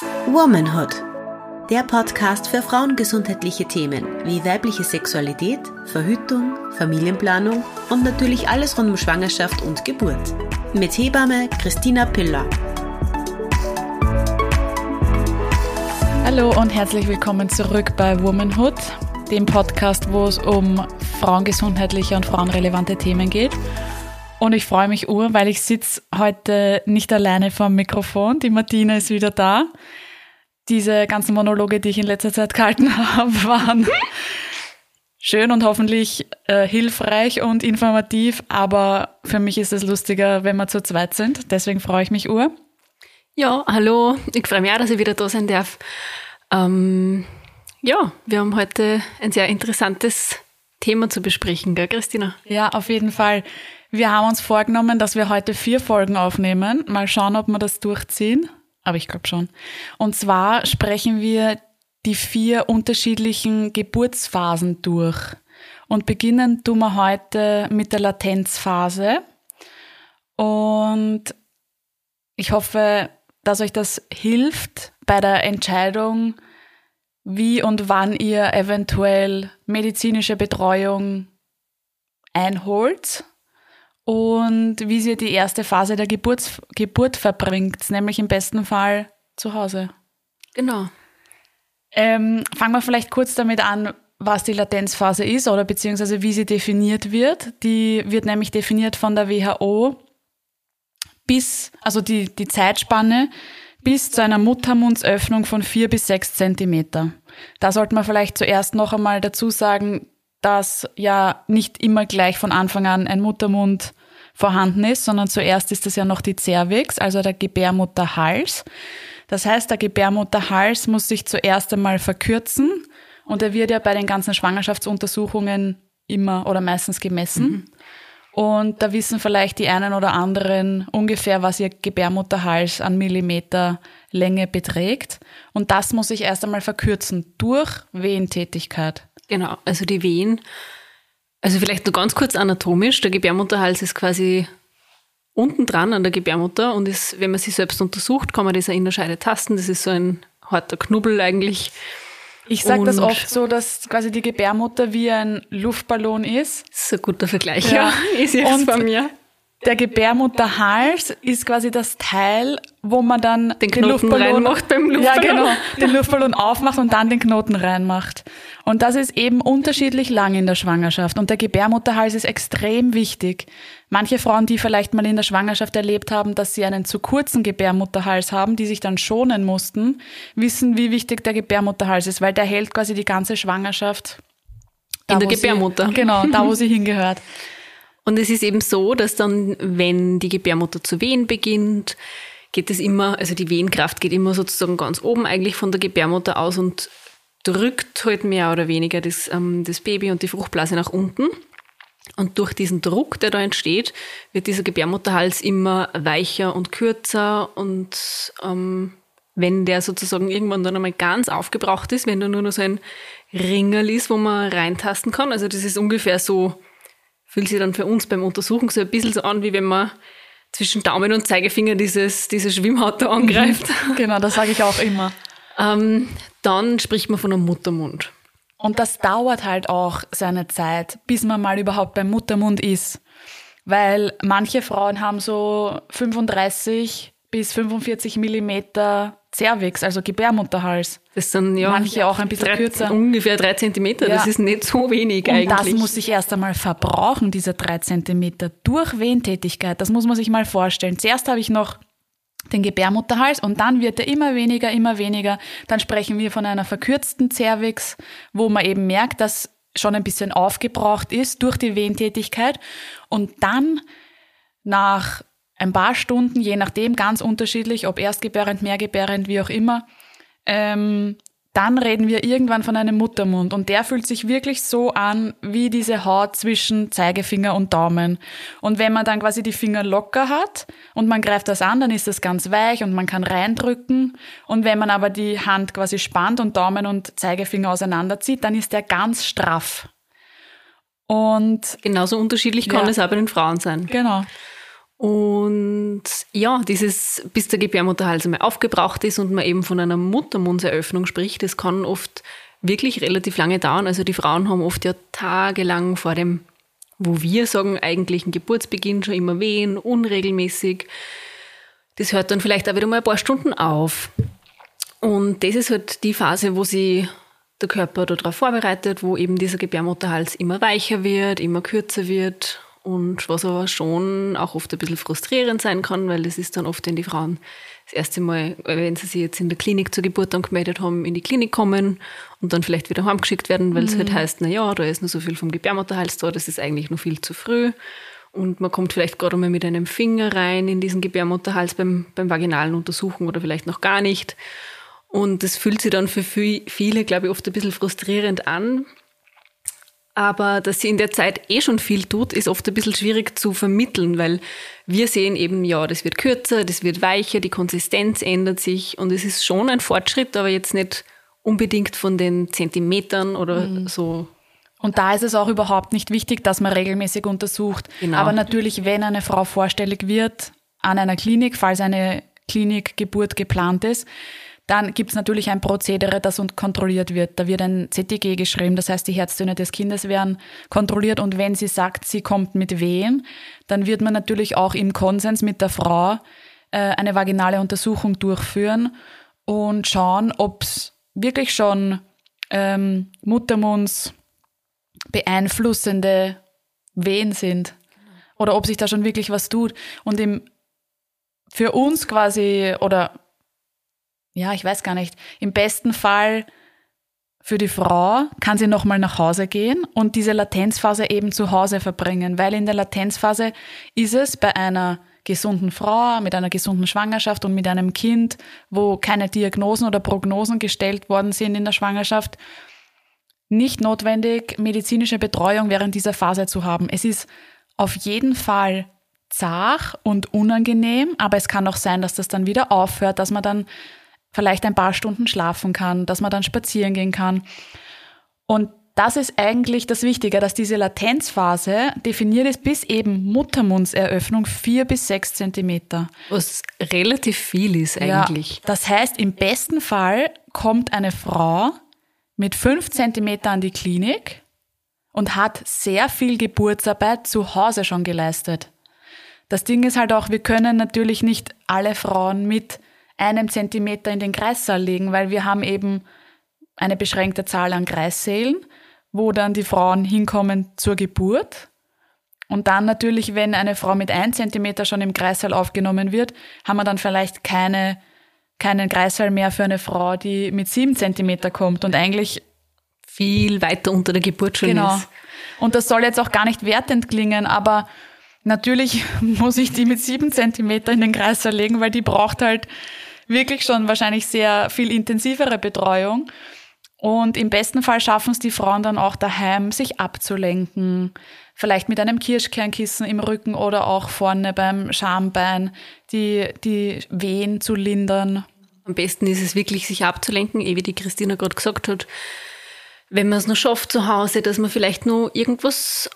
Womanhood. Der Podcast für frauengesundheitliche Themen wie weibliche Sexualität, Verhütung, Familienplanung und natürlich alles rund um Schwangerschaft und Geburt. Mit Hebamme Christina Piller. Hallo und herzlich willkommen zurück bei Womanhood, dem Podcast, wo es um frauengesundheitliche und frauenrelevante Themen geht. Und ich freue mich ur, weil ich sitze heute nicht alleine vor dem Mikrofon. Die Martina ist wieder da. Diese ganzen Monologe, die ich in letzter Zeit gehalten habe, waren schön und hoffentlich äh, hilfreich und informativ. Aber für mich ist es lustiger, wenn wir zu zweit sind. Deswegen freue ich mich ur. Ja, hallo. Ich freue mich auch, dass ich wieder da sein darf. Ähm, ja, wir haben heute ein sehr interessantes Thema zu besprechen, gell, Christina? Ja, auf jeden Fall. Wir haben uns vorgenommen, dass wir heute vier Folgen aufnehmen. Mal schauen, ob wir das durchziehen. Aber ich glaube schon. Und zwar sprechen wir die vier unterschiedlichen Geburtsphasen durch. Und beginnen tun wir heute mit der Latenzphase. Und ich hoffe, dass euch das hilft bei der Entscheidung, wie und wann ihr eventuell medizinische Betreuung einholt und wie sie die erste Phase der Geburt, Geburt verbringt, nämlich im besten Fall zu Hause. Genau. Ähm, fangen wir vielleicht kurz damit an, was die Latenzphase ist oder beziehungsweise wie sie definiert wird. Die wird nämlich definiert von der WHO bis, also die, die Zeitspanne bis zu einer Muttermundsöffnung von vier bis sechs Zentimeter. Da sollte man vielleicht zuerst noch einmal dazu sagen, dass ja nicht immer gleich von Anfang an ein Muttermund vorhanden ist, sondern zuerst ist es ja noch die Cervix, also der Gebärmutterhals. Das heißt, der Gebärmutterhals muss sich zuerst einmal verkürzen und er wird ja bei den ganzen Schwangerschaftsuntersuchungen immer oder meistens gemessen. Mhm. Und da wissen vielleicht die einen oder anderen ungefähr, was ihr Gebärmutterhals an Millimeter Länge beträgt. Und das muss sich erst einmal verkürzen durch Wehentätigkeit. Genau, also die Wehen. Also vielleicht nur ganz kurz anatomisch. Der Gebärmutterhals ist quasi unten dran an der Gebärmutter und ist, wenn man sie selbst untersucht, kann man das in der Scheide tasten. Das ist so ein harter Knubbel eigentlich. Ich sage das oft so, dass quasi die Gebärmutter wie ein Luftballon ist. Das ist ein guter Vergleich, ja. ja. Ist jetzt bei mir. Der Gebärmutterhals ist quasi das Teil, wo man dann den, den Luftballon reinmacht beim Luftballon. Ja, genau. Den Luftballon aufmacht und dann den Knoten reinmacht. Und das ist eben unterschiedlich lang in der Schwangerschaft. Und der Gebärmutterhals ist extrem wichtig. Manche Frauen, die vielleicht mal in der Schwangerschaft erlebt haben, dass sie einen zu kurzen Gebärmutterhals haben, die sich dann schonen mussten, wissen, wie wichtig der Gebärmutterhals ist, weil der hält quasi die ganze Schwangerschaft. In der Gebärmutter. Sie, genau, da wo sie hingehört. Und es ist eben so, dass dann, wenn die Gebärmutter zu wehen beginnt, geht es immer, also die Wehenkraft geht immer sozusagen ganz oben eigentlich von der Gebärmutter aus und drückt halt mehr oder weniger das, ähm, das Baby und die Fruchtblase nach unten. Und durch diesen Druck, der da entsteht, wird dieser Gebärmutterhals immer weicher und kürzer und ähm, wenn der sozusagen irgendwann dann einmal ganz aufgebraucht ist, wenn da nur noch so ein Ringerl ist, wo man reintasten kann, also das ist ungefähr so fühlt sich dann für uns beim Untersuchen so ein bisschen so an, wie wenn man zwischen Daumen und Zeigefinger dieses, diese Schwimmhaut da angreift. genau, das sage ich auch immer. ähm, dann spricht man von einem Muttermund. Und das dauert halt auch seine Zeit, bis man mal überhaupt beim Muttermund ist. Weil manche Frauen haben so 35 bis 45 Millimeter Cervix, also Gebärmutterhals. Das sind ja manche auch ein bisschen drei, kürzer. Ungefähr drei Zentimeter, ja. das ist nicht so wenig Und eigentlich. das muss sich erst einmal verbrauchen, diese drei Zentimeter, durch Wehentätigkeit. Das muss man sich mal vorstellen. Zuerst habe ich noch den Gebärmutterhals und dann wird er immer weniger, immer weniger. Dann sprechen wir von einer verkürzten Cervix, wo man eben merkt, dass schon ein bisschen aufgebraucht ist durch die Wehentätigkeit. Und dann nach ein paar Stunden, je nachdem, ganz unterschiedlich, ob erstgebärend, mehrgebärend, wie auch immer, ähm, dann reden wir irgendwann von einem Muttermund und der fühlt sich wirklich so an wie diese Haut zwischen Zeigefinger und Daumen. Und wenn man dann quasi die Finger locker hat und man greift das an, dann ist das ganz weich und man kann reindrücken. Und wenn man aber die Hand quasi spannt und Daumen und Zeigefinger auseinanderzieht, dann ist der ganz straff. Und genauso unterschiedlich kann ja, es auch bei den Frauen sein. Genau. Und ja, dieses, bis der Gebärmutterhals einmal aufgebraucht ist und man eben von einer Muttermundseröffnung spricht, das kann oft wirklich relativ lange dauern. Also die Frauen haben oft ja tagelang vor dem, wo wir sagen, eigentlichen Geburtsbeginn schon immer wehen, unregelmäßig. Das hört dann vielleicht auch wieder mal ein paar Stunden auf. Und das ist halt die Phase, wo sie der Körper darauf vorbereitet, wo eben dieser Gebärmutterhals immer weicher wird, immer kürzer wird und was aber schon auch oft ein bisschen frustrierend sein kann, weil das ist dann oft, wenn die Frauen das erste Mal, wenn sie sich jetzt in der Klinik zur Geburt angemeldet haben, in die Klinik kommen und dann vielleicht wieder heimgeschickt werden, weil mhm. es halt heißt, na ja, da ist nur so viel vom Gebärmutterhals da, das ist eigentlich noch viel zu früh. Und man kommt vielleicht gerade mal mit einem Finger rein in diesen Gebärmutterhals beim, beim vaginalen Untersuchen oder vielleicht noch gar nicht. Und das fühlt sich dann für viele, glaube ich, oft ein bisschen frustrierend an. Aber dass sie in der Zeit eh schon viel tut, ist oft ein bisschen schwierig zu vermitteln, weil wir sehen eben, ja, das wird kürzer, das wird weicher, die Konsistenz ändert sich und es ist schon ein Fortschritt, aber jetzt nicht unbedingt von den Zentimetern oder mhm. so. Und da ist es auch überhaupt nicht wichtig, dass man regelmäßig untersucht. Genau. Aber natürlich, wenn eine Frau vorstellig wird an einer Klinik, falls eine Klinikgeburt geplant ist, dann gibt es natürlich ein Prozedere, das kontrolliert wird. Da wird ein CTG geschrieben, das heißt, die Herztöne des Kindes werden kontrolliert und wenn sie sagt, sie kommt mit Wehen, dann wird man natürlich auch im Konsens mit der Frau äh, eine vaginale Untersuchung durchführen und schauen, ob es wirklich schon ähm, Muttermunds beeinflussende Wehen sind oder ob sich da schon wirklich was tut. Und im, für uns quasi oder ja, ich weiß gar nicht, im besten Fall für die Frau kann sie nochmal nach Hause gehen und diese Latenzphase eben zu Hause verbringen, weil in der Latenzphase ist es bei einer gesunden Frau, mit einer gesunden Schwangerschaft und mit einem Kind, wo keine Diagnosen oder Prognosen gestellt worden sind in der Schwangerschaft, nicht notwendig, medizinische Betreuung während dieser Phase zu haben. Es ist auf jeden Fall zart und unangenehm, aber es kann auch sein, dass das dann wieder aufhört, dass man dann vielleicht ein paar Stunden schlafen kann, dass man dann spazieren gehen kann. Und das ist eigentlich das Wichtige, dass diese Latenzphase definiert ist bis eben Muttermundseröffnung vier bis sechs Zentimeter. Was relativ viel ist eigentlich. Ja, das heißt, im besten Fall kommt eine Frau mit fünf Zentimeter an die Klinik und hat sehr viel Geburtsarbeit zu Hause schon geleistet. Das Ding ist halt auch, wir können natürlich nicht alle Frauen mit einem Zentimeter in den Kreissaal legen, weil wir haben eben eine beschränkte Zahl an Kreissälen, wo dann die Frauen hinkommen zur Geburt. Und dann natürlich, wenn eine Frau mit ein Zentimeter schon im Kreissaal aufgenommen wird, haben wir dann vielleicht keine, keinen Kreissaal mehr für eine Frau, die mit sieben Zentimeter kommt und eigentlich viel weiter unter der Geburt schon genau. ist. Und das soll jetzt auch gar nicht wertend klingen, aber natürlich muss ich die mit sieben Zentimeter in den Kreissaal legen, weil die braucht halt wirklich schon wahrscheinlich sehr viel intensivere Betreuung. Und im besten Fall schaffen es die Frauen dann auch daheim, sich abzulenken. Vielleicht mit einem Kirschkernkissen im Rücken oder auch vorne beim Schambein, die, die Wehen zu lindern. Am besten ist es wirklich, sich abzulenken, eh wie die Christina gerade gesagt hat. Wenn man es noch schafft zu Hause, dass man vielleicht nur irgendwas,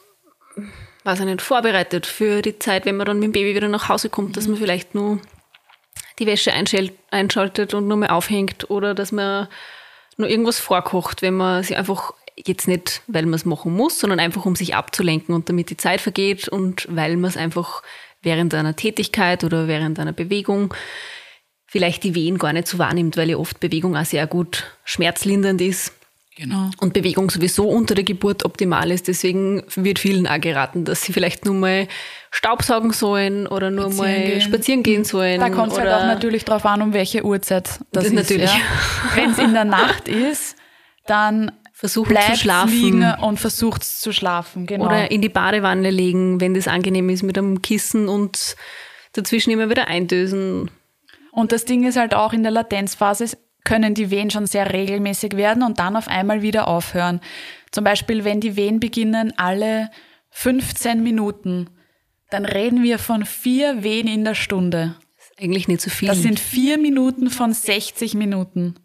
weiß ich nicht, vorbereitet für die Zeit, wenn man dann mit dem Baby wieder nach Hause kommt, dass man vielleicht nur die Wäsche einschaltet und nur mehr aufhängt oder dass man nur irgendwas vorkocht, wenn man sich einfach jetzt nicht, weil man es machen muss, sondern einfach um sich abzulenken und damit die Zeit vergeht und weil man es einfach während einer Tätigkeit oder während einer Bewegung vielleicht die Wehen gar nicht so wahrnimmt, weil ja oft Bewegung auch sehr gut schmerzlindernd ist. Genau. Und Bewegung sowieso unter der Geburt optimal ist. Deswegen wird vielen auch geraten, dass sie vielleicht nur mal Staubsaugen sollen oder nur spazieren mal gehen. spazieren gehen sollen. Da kommt es halt auch natürlich drauf an, um welche Uhrzeit das, das ist. Natürlich. Ja. Wenn es in der Nacht ist, dann versucht zu schlafen und versucht zu schlafen. Genau. Oder in die Badewanne legen, wenn das angenehm ist mit einem Kissen und dazwischen immer wieder eindösen. Und das Ding ist halt auch in der Latenzphase können die Wehen schon sehr regelmäßig werden und dann auf einmal wieder aufhören. Zum Beispiel, wenn die Wehen beginnen alle 15 Minuten, dann reden wir von vier Wehen in der Stunde. Das ist eigentlich nicht so viel. Das sind vier Minuten von 60 Minuten.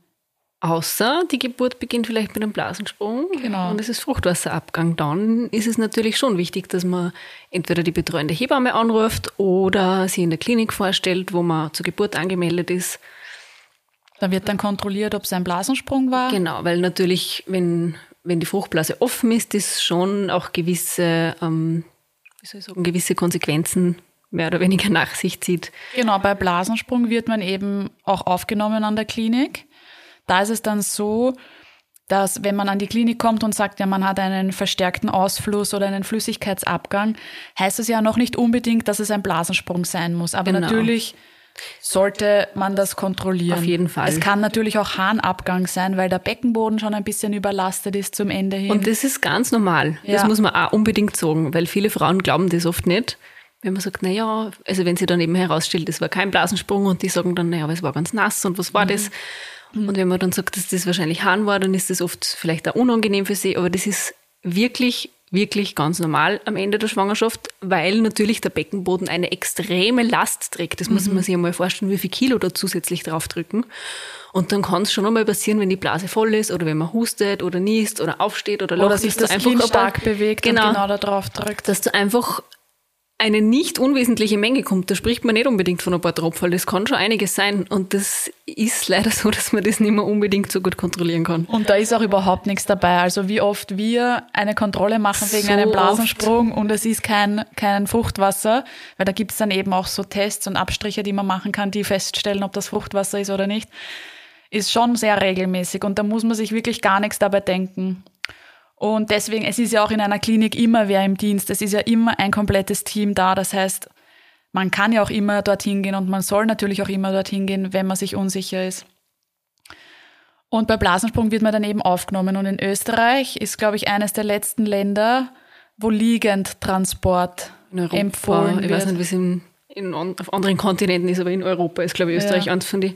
Außer die Geburt beginnt vielleicht mit einem Blasensprung Genau. und es ist Fruchtwasserabgang. Dann ist es natürlich schon wichtig, dass man entweder die betreuende Hebamme anruft oder sie in der Klinik vorstellt, wo man zur Geburt angemeldet ist. Da wird dann kontrolliert, ob es ein Blasensprung war. Genau, weil natürlich, wenn, wenn die Fruchtblase offen ist, ist schon auch gewisse, ähm, wie soll ich sagen, gewisse Konsequenzen mehr oder weniger nach sich zieht. Genau, bei Blasensprung wird man eben auch aufgenommen an der Klinik. Da ist es dann so, dass wenn man an die Klinik kommt und sagt, ja, man hat einen verstärkten Ausfluss oder einen Flüssigkeitsabgang, heißt es ja noch nicht unbedingt, dass es ein Blasensprung sein muss. Aber Genau. natürlich sollte man das kontrollieren. Auf jeden Fall. Es kann natürlich auch Harnabgang sein, weil der Beckenboden schon ein bisschen überlastet ist zum Ende hin. Und das ist ganz normal. Das Ja. muss man auch unbedingt sagen, weil viele Frauen glauben das oft nicht. Wenn man sagt, naja, also wenn sie dann eben herausstellt, das war kein Blasensprung und die sagen dann, naja, aber es war ganz nass und was war das? Und wenn man dann sagt, dass das wahrscheinlich Hahn war, dann ist das oft vielleicht auch unangenehm für sie, aber das ist wirklich, wirklich ganz normal am Ende der Schwangerschaft, weil natürlich der Beckenboden eine extreme Last trägt. Das muss man sich einmal vorstellen, wie viel Kilo da zusätzlich draufdrücken. Und dann kann es schon einmal passieren, wenn die Blase voll ist oder wenn man hustet oder niest oder aufsteht oder oder lacht, sich dass das du Kind ein paar- stark bewegt genau, und genau da drauf drückt. dass du einfach eine nicht unwesentliche Menge kommt. Da spricht man nicht unbedingt von ein paar Tropfen. Das kann schon einiges sein. Und das ist leider so, dass man das nicht mehr unbedingt so gut kontrollieren kann. Und da ist auch überhaupt nichts dabei. Also wie oft wir eine Kontrolle machen wegen So einem Blasensprung und es ist kein, kein Fruchtwasser, weil da gibt's dann eben auch so Tests und Abstriche, die man machen kann, die feststellen, ob das Fruchtwasser ist oder nicht, ist schon sehr regelmäßig und da muss man sich wirklich gar nichts dabei denken. Und deswegen, es ist ja auch in einer Klinik immer wer im Dienst. Es ist ja immer ein komplettes Team da. Das heißt, man kann ja auch immer dorthin gehen und man soll natürlich auch immer dorthin gehen, wenn man sich unsicher ist. Und bei Blasensprung wird man dann eben aufgenommen. Und in Österreich ist, glaube ich, eines der letzten Länder, wo Liegendtransport In Europa, empfohlen ich wird. weiß nicht, wie es in, in, auf anderen Kontinenten ist, aber in Europa ist, glaube ich, Österreich Ja. eins von die,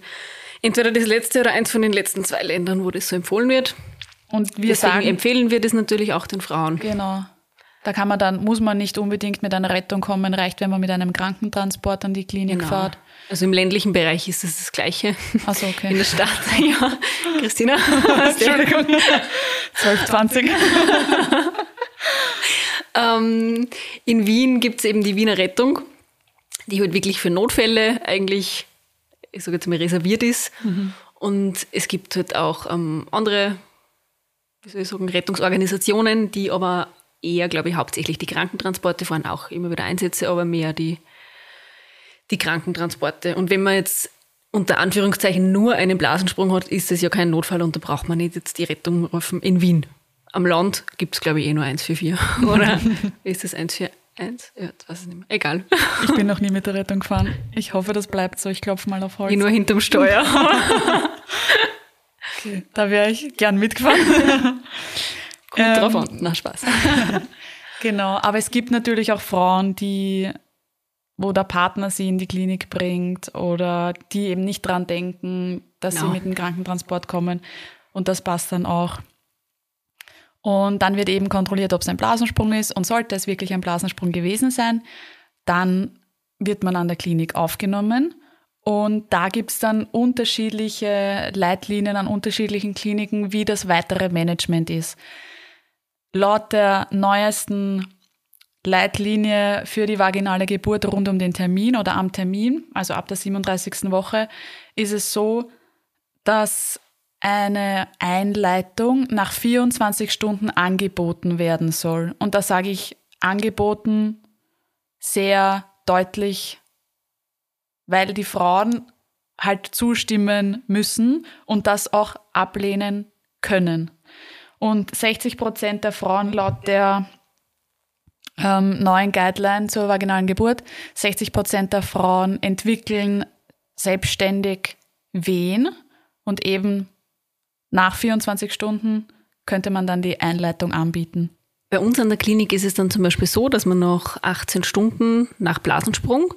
entweder das letzte oder eins von den letzten zwei Ländern, wo das so empfohlen wird. Und wir Deswegen sagen, empfehlen wir das natürlich auch den Frauen. genau, da kann man dann, muss man nicht unbedingt mit einer Rettung kommen, reicht, wenn man mit einem Krankentransport an die Klinik Genau. fährt. Also im ländlichen Bereich ist es das Gleiche. Also In okay. der Stadt, ja. Christina? Entschuldigung. 12, 20. Ähm, in Wien gibt es eben die Wiener Rettung, die halt wirklich für Notfälle eigentlich, ich sage jetzt mal, reserviert ist. Und es gibt halt auch ähm, andere, wie soll ich sagen, Rettungsorganisationen, die aber eher, glaube ich, hauptsächlich die Krankentransporte fahren, auch immer wieder Einsätze, aber mehr die, die Krankentransporte. Und wenn man jetzt unter Anführungszeichen nur einen Blasensprung hat, ist das ja kein Notfall und da braucht man nicht jetzt die Rettung rufen in Wien. Am Land gibt es, glaube ich, eh nur 144. Oder ist das 141? Ja, das weiß ich nicht mehr. Egal. Ich bin noch nie mit der Rettung gefahren. Ich hoffe, das bleibt so. Ich klopfe mal auf Holz. Ich nur hinterm Steuer. Da wäre ich gern mitgefahren. Kommt Ähm, drauf an. Na, Spaß. Genau, aber es gibt natürlich auch Frauen, die, wo der Partner sie in die Klinik bringt oder die eben nicht dran denken, dass sie Genau. mit dem Krankentransport kommen. Und das passt dann auch. Und dann wird eben kontrolliert, ob es ein Blasensprung ist. Und sollte es wirklich ein Blasensprung gewesen sein, dann wird man an der Klinik aufgenommen. Und da gibt es dann unterschiedliche Leitlinien an unterschiedlichen Kliniken, wie das weitere Management ist. Laut der neuesten Leitlinie für die vaginale Geburt rund um den Termin oder am Termin, also ab der 37. Woche, ist es so, dass eine Einleitung nach 24 Stunden angeboten werden soll. Und da sage ich angeboten sehr deutlich, weil die Frauen halt zustimmen müssen und das auch ablehnen können. Und 60 Prozent der Frauen laut der ähm, neuen Guideline zur vaginalen Geburt, 60 Prozent der Frauen entwickeln selbstständig Wehen und eben nach 24 Stunden könnte man dann die Einleitung anbieten. Bei uns an der Klinik ist es dann zum Beispiel so, dass man nach 18 Stunden nach Blasensprung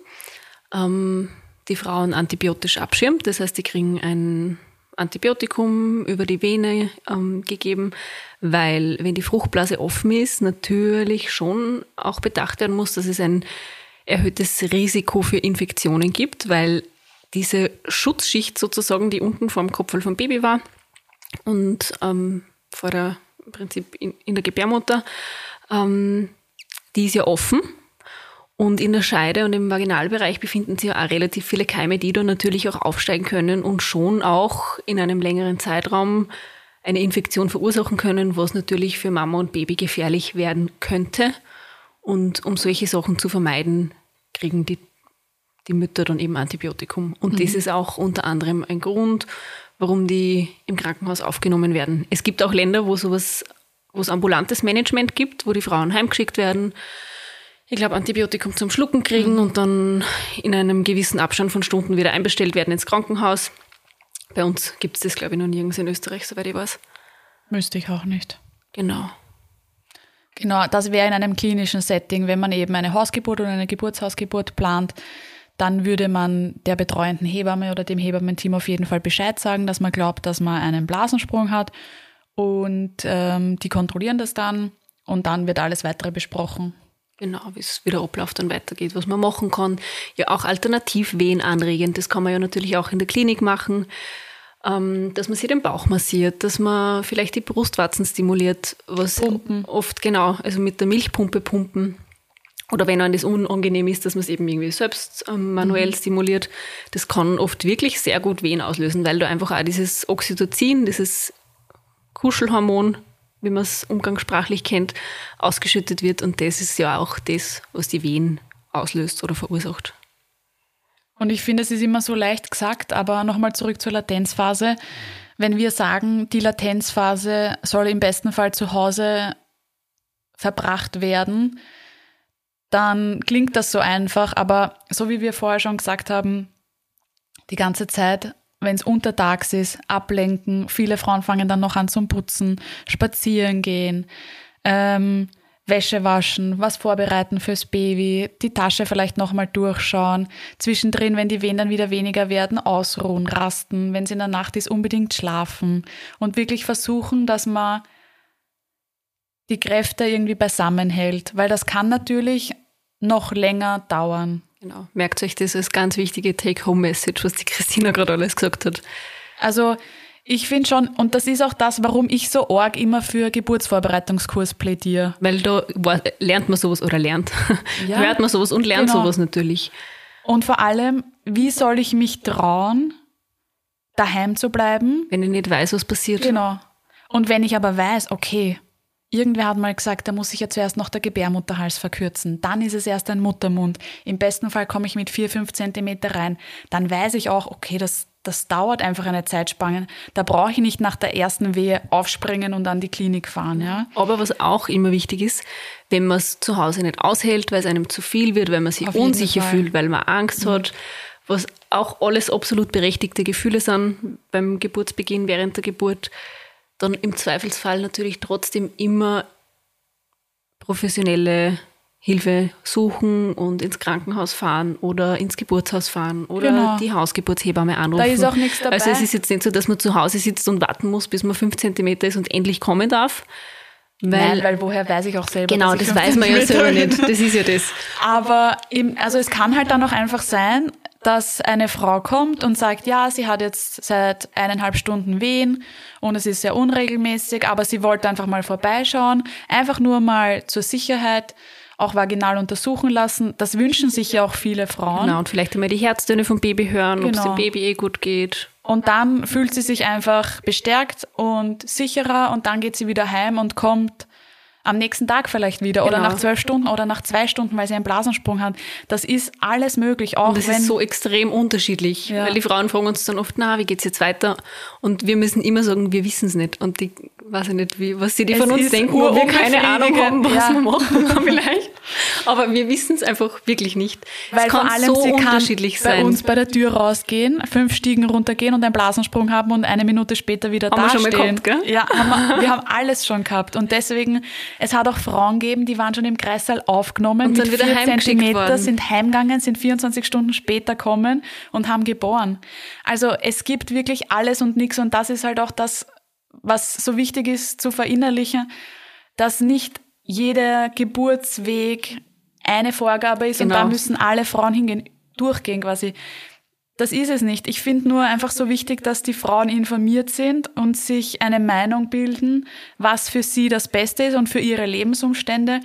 ähm, die Frauen antibiotisch abschirmt. Das heißt, die kriegen ein Antibiotikum über die Vene ähm, gegeben, weil wenn die Fruchtblase offen ist, natürlich schon auch bedacht werden muss, dass es ein erhöhtes Risiko für Infektionen gibt, weil diese Schutzschicht sozusagen, die unten vor dem Kopf vom Baby war, und ähm, vor der, im Prinzip in, in der Gebärmutter, ähm, die ist ja offen. Und in der Scheide und im Vaginalbereich befinden sich ja auch relativ viele Keime, die da natürlich auch aufsteigen können und schon auch in einem längeren Zeitraum eine Infektion verursachen können, was natürlich für Mama und Baby gefährlich werden könnte. Und um solche Sachen zu vermeiden, kriegen die, die Mütter dann eben Antibiotikum. Und mhm. das ist auch unter anderem ein Grund, warum die im Krankenhaus aufgenommen werden. Es gibt auch Länder, wo sowas, wo es ambulantes Management gibt, wo die Frauen heimgeschickt werden, ich glaube, Antibiotikum zum Schlucken kriegen mhm. und dann in einem gewissen Abstand von Stunden wieder einbestellt werden ins Krankenhaus. Bei uns gibt es das, glaube ich, noch nirgends in Österreich, soweit ich weiß. Müsste ich auch nicht. Genau. Genau, das wäre in einem klinischen Setting, wenn man eben eine Hausgeburt oder eine Geburtshausgeburt plant, dann würde man der betreuenden Hebamme oder dem Hebammenteam auf jeden Fall Bescheid sagen, dass man glaubt, dass man einen Blasensprung hat und ähm, die kontrollieren das dann und dann wird alles weitere besprochen. Genau, wie es wieder abläuft und weitergeht, was man machen kann. Ja, auch Alternativwehen anregen, das kann man ja natürlich auch in der Klinik machen, ähm, dass man sich den Bauch massiert, dass man vielleicht die Brustwarzen stimuliert, was pumpen. oft genau, also mit der Milchpumpe pumpen. Oder wenn einem das unangenehm ist, dass man es eben irgendwie selbst ähm, manuell mhm. stimuliert. Das kann oft wirklich sehr gut Wehen auslösen, weil du einfach auch dieses Oxytocin, dieses Kuschelhormon wie man es umgangssprachlich kennt, ausgeschüttet wird. Und das ist ja auch das, was die Wehen auslöst oder verursacht. Und ich finde, es ist immer so leicht gesagt, aber nochmal zurück zur Latenzphase. Wenn wir sagen, die Latenzphase soll im besten Fall zu Hause verbracht werden, dann klingt das so einfach, aber so wie wir vorher schon gesagt haben, die ganze Zeit wenn es untertags ist, ablenken. Viele Frauen fangen dann noch an zum Putzen, spazieren gehen, ähm, Wäsche waschen, was vorbereiten fürs Baby, die Tasche vielleicht nochmal durchschauen, zwischendrin, wenn die Wehen dann wieder weniger werden, ausruhen, rasten, wenn es in der Nacht ist, unbedingt schlafen und wirklich versuchen, dass man die Kräfte irgendwie beisammen hält, weil das kann natürlich noch länger dauern. Genau. Merkt euch das als ganz wichtige Take-Home-Message, was die Christina gerade alles gesagt hat. Also ich finde schon, und das ist auch das, warum ich so arg immer für Geburtsvorbereitungskurs plädiere. Weil da lernt man sowas oder lernt. Ja, hört man sowas und lernt genau. sowas natürlich. Und vor allem, wie soll ich mich trauen, daheim zu bleiben? Wenn ich nicht weiß, was passiert. Genau. Und wenn ich aber weiß, okay, Irgendwer hat mal gesagt, da muss ich ja zuerst noch der Gebärmutterhals verkürzen. Dann ist es erst ein Muttermund. Im besten Fall komme ich mit vier, fünf Zentimeter rein. Dann weiß ich auch, okay, das, das dauert einfach eine Zeitspanne. Da brauche ich nicht nach der ersten Wehe aufspringen und an die Klinik fahren. Ja? Aber was auch immer wichtig ist, wenn man es zu Hause nicht aushält, weil es einem zu viel wird, weil man sich Auf unsicher fühlt, weil man Angst mhm. hat, was auch alles absolut berechtigte Gefühle sind beim Geburtsbeginn, während der Geburt, dann im Zweifelsfall natürlich trotzdem immer professionelle Hilfe suchen und ins Krankenhaus fahren oder ins Geburtshaus fahren oder genau. die Hausgeburtshebamme anrufen. Da ist auch nichts dabei. Also es ist jetzt nicht so, dass man zu Hause sitzt und warten muss, bis man fünf Zentimeter ist und endlich kommen darf. Weil, Nein, weil woher weiß ich auch selber. Genau, das weiß man ja selber nicht. Das ist ja das. Aber eben, also es kann halt dann auch einfach sein, dass eine Frau kommt und sagt, ja, sie hat jetzt seit eineinhalb Stunden Wehen und es ist sehr unregelmäßig, aber sie wollte einfach mal vorbeischauen, einfach nur mal zur Sicherheit auch vaginal untersuchen lassen. Das wünschen sich ja auch viele Frauen. Genau, und vielleicht einmal die Herztöne vom Baby hören, genau. ob es dem Baby eh gut geht. Und dann fühlt sie sich einfach bestärkt und sicherer und dann geht sie wieder heim und kommt am nächsten Tag vielleicht wieder genau. oder nach zwölf Stunden oder nach zwei Stunden, weil sie einen Blasensprung hat. Das ist alles möglich. Auch und das wenn, ist so extrem unterschiedlich, ja. weil die Frauen fragen uns dann oft, na, wie geht's jetzt weiter? Und wir müssen immer sagen, wir wissen es nicht. Und die, weiß ich nicht, wie, was sie die von uns denken, wo wir keine Ahnung haben, was ja. wir machen vielleicht. Aber wir wissen es einfach wirklich nicht. Weil es kann vor allem so sie unterschiedlich kann sein. bei uns bei der Tür rausgehen, fünf Stiegen runtergehen und einen Blasensprung haben und eine Minute später wieder haben dastehen. Wir schon mal gehabt, gell? Ja, haben wir, wir haben alles schon gehabt. Und deswegen es hat auch Frauen gegeben, die waren schon im Kreissaal aufgenommen und mit wieder Zentimeter, worden. sind heimgegangen, sind 24 Stunden später kommen und haben geboren. Also es gibt wirklich alles und nichts und das ist halt auch das, was so wichtig ist zu verinnerlichen, dass nicht jeder Geburtsweg eine Vorgabe ist genau. und da müssen alle Frauen hingehen, durchgehen quasi. Das ist es nicht. Ich finde nur einfach so wichtig, dass die Frauen informiert sind und sich eine Meinung bilden, was für sie das Beste ist und für ihre Lebensumstände.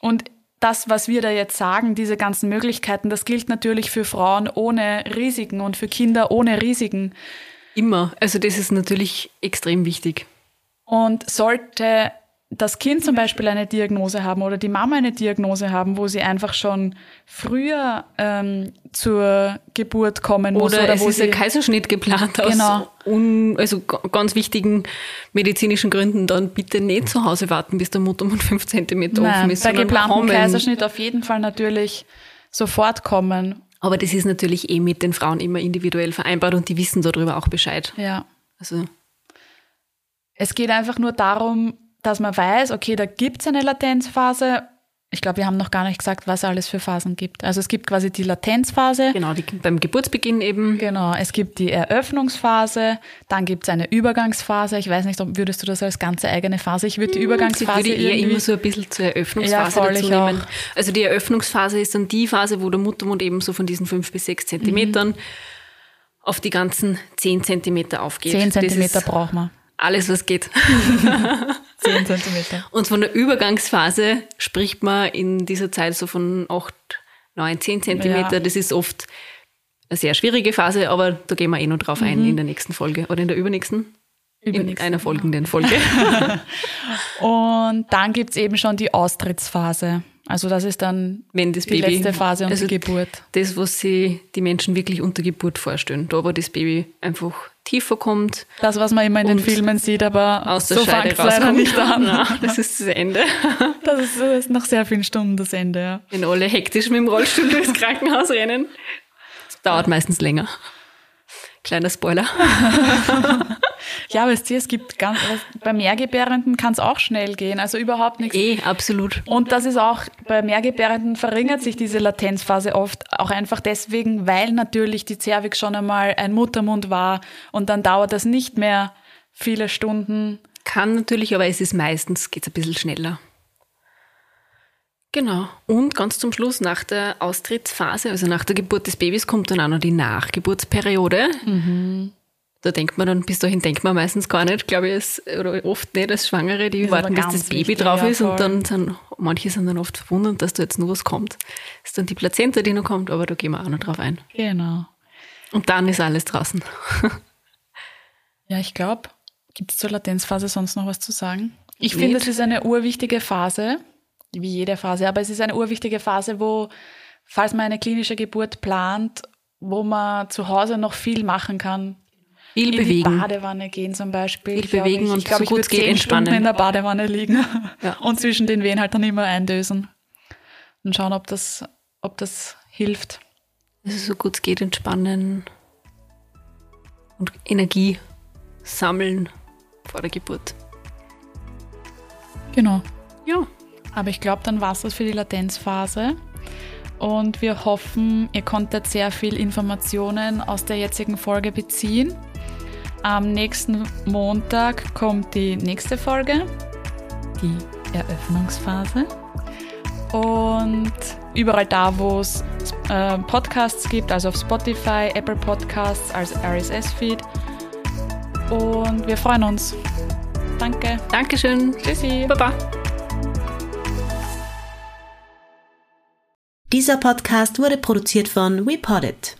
Und das, was wir da jetzt sagen, diese ganzen Möglichkeiten, das gilt natürlich für Frauen ohne Risiken und für Kinder ohne Risiken. Immer. Also das ist natürlich extrem wichtig. Und sollte das Kind zum Beispiel eine Diagnose haben oder die Mama eine Diagnose haben, wo sie einfach schon früher ähm, zur Geburt kommen muss. Oder, oder es wo ist sie, ein Kaiserschnitt geplant aus Genau. un, also ganz wichtigen medizinischen Gründen, dann bitte nicht zu Hause warten, bis der Muttermund fünf Zentimeter offen Nein, ist. bei geplantem kommen. Kaiserschnitt auf jeden Fall natürlich sofort kommen. Aber das ist natürlich eh mit den Frauen immer individuell vereinbart und die wissen darüber auch Bescheid. Ja. Also Es geht einfach nur darum, dass man weiß, okay, da gibt's eine Latenzphase. Ich glaube, wir haben noch gar nicht gesagt, was alles für Phasen gibt. Also es gibt quasi die Latenzphase. genau, die, beim Geburtsbeginn eben. Genau, es gibt die Eröffnungsphase, dann gibt's eine Übergangsphase. Ich weiß nicht, ob würdest du das als ganze eigene Phase? Ich würde die Ich Übergangsphase würde eher immer so ein bisschen zur Ja, Eröffnungsphase voll, dazu ich nehmen. auch. Also die Eröffnungsphase ist dann die Phase, wo der Muttermund eben so von diesen fünf bis sechs Zentimetern auf die ganzen zehn Zentimeter aufgeht. 10 Das Zentimeter braucht man. alles, was geht. 10 Zentimeter. Und von der Übergangsphase spricht man in dieser Zeit so von 8, 9, 10 Zentimeter. Ja. Das ist oft eine sehr schwierige Phase, aber da gehen wir eh noch drauf ein in der nächsten Folge oder in der übernächsten. In Übernächsten, einer folgenden Folge. Und dann gibt's eben schon die Austrittsphase. Also das ist dann Wenn das die Baby, letzte Phase und also die Geburt. Das, was sich die Menschen wirklich unter Geburt vorstellen. Da, wo das Baby einfach tiefer kommt, Das, was man immer in den Filmen sieht, aber aus der so fängt leider rauskommt. nicht an. Nein, das ist das Ende. Das ist, das ist nach sehr vielen Stunden das Ende, ja. Wenn alle hektisch mit dem Rollstuhl durchs Krankenhaus rennen. Das dauert meistens länger. Kleiner Spoiler. Ja, weißt du, es gibt ganz, bei Mehrgebärenden kann es auch schnell gehen, also überhaupt nichts. Eh, absolut. Und das ist auch, bei Mehrgebärenden verringert sich diese Latenzphase oft auch einfach deswegen, weil natürlich die Zervix schon einmal ein Muttermund war und dann dauert das nicht mehr viele Stunden. Kann natürlich, aber es ist meistens, geht's ein bisschen schneller. Genau. Und ganz zum Schluss, nach der Austrittsphase, also nach der Geburt des Babys, kommt dann auch noch die Nachgeburtsperiode. Da denkt man dann, bis dahin denkt man meistens gar nicht, glaube ich, es, oder oft nicht als Schwangere, die Ist warten, bis das Baby wichtig, drauf ja, ist und dann sind, manche sind dann oft verwundert, dass da jetzt nur was kommt. Das ist dann die Plazenta, die noch kommt, aber da gehen wir auch noch drauf ein. Genau. Und dann ist alles draußen. Ja, ich glaube, gibt es zur Latenzphase sonst noch was zu sagen? Ich finde, es ist eine urwichtige Phase, wie jede Phase, aber es ist eine urwichtige Phase, wo, falls man eine klinische Geburt plant, wo man zu Hause noch viel machen kann. Viel in bewegen. die Badewanne gehen zum Beispiel. Viel Ich glaub, bewegen ich, und ich glaube, so ich gut würde geht zehn Stunden entspannen. in der Badewanne liegen Ja. und zwischen den Wehen halt dann immer eindösen und schauen, ob das, ob das hilft. Also so gut es geht entspannen und Energie sammeln vor der Geburt. Genau. Ja. Aber ich glaube, dann war es das für die Latenzphase. Und wir hoffen, ihr konntet sehr viel Informationen aus der jetzigen Folge beziehen. Am nächsten Montag kommt die nächste Folge, die Eröffnungsphase. Und überall da, wo es äh, Podcasts gibt, also auf Spotify, Apple Podcasts als RSS-Feed. Und wir freuen uns. Danke. Dankeschön. Tschüssi. Baba. Dieser Podcast wurde produziert von WePoddit.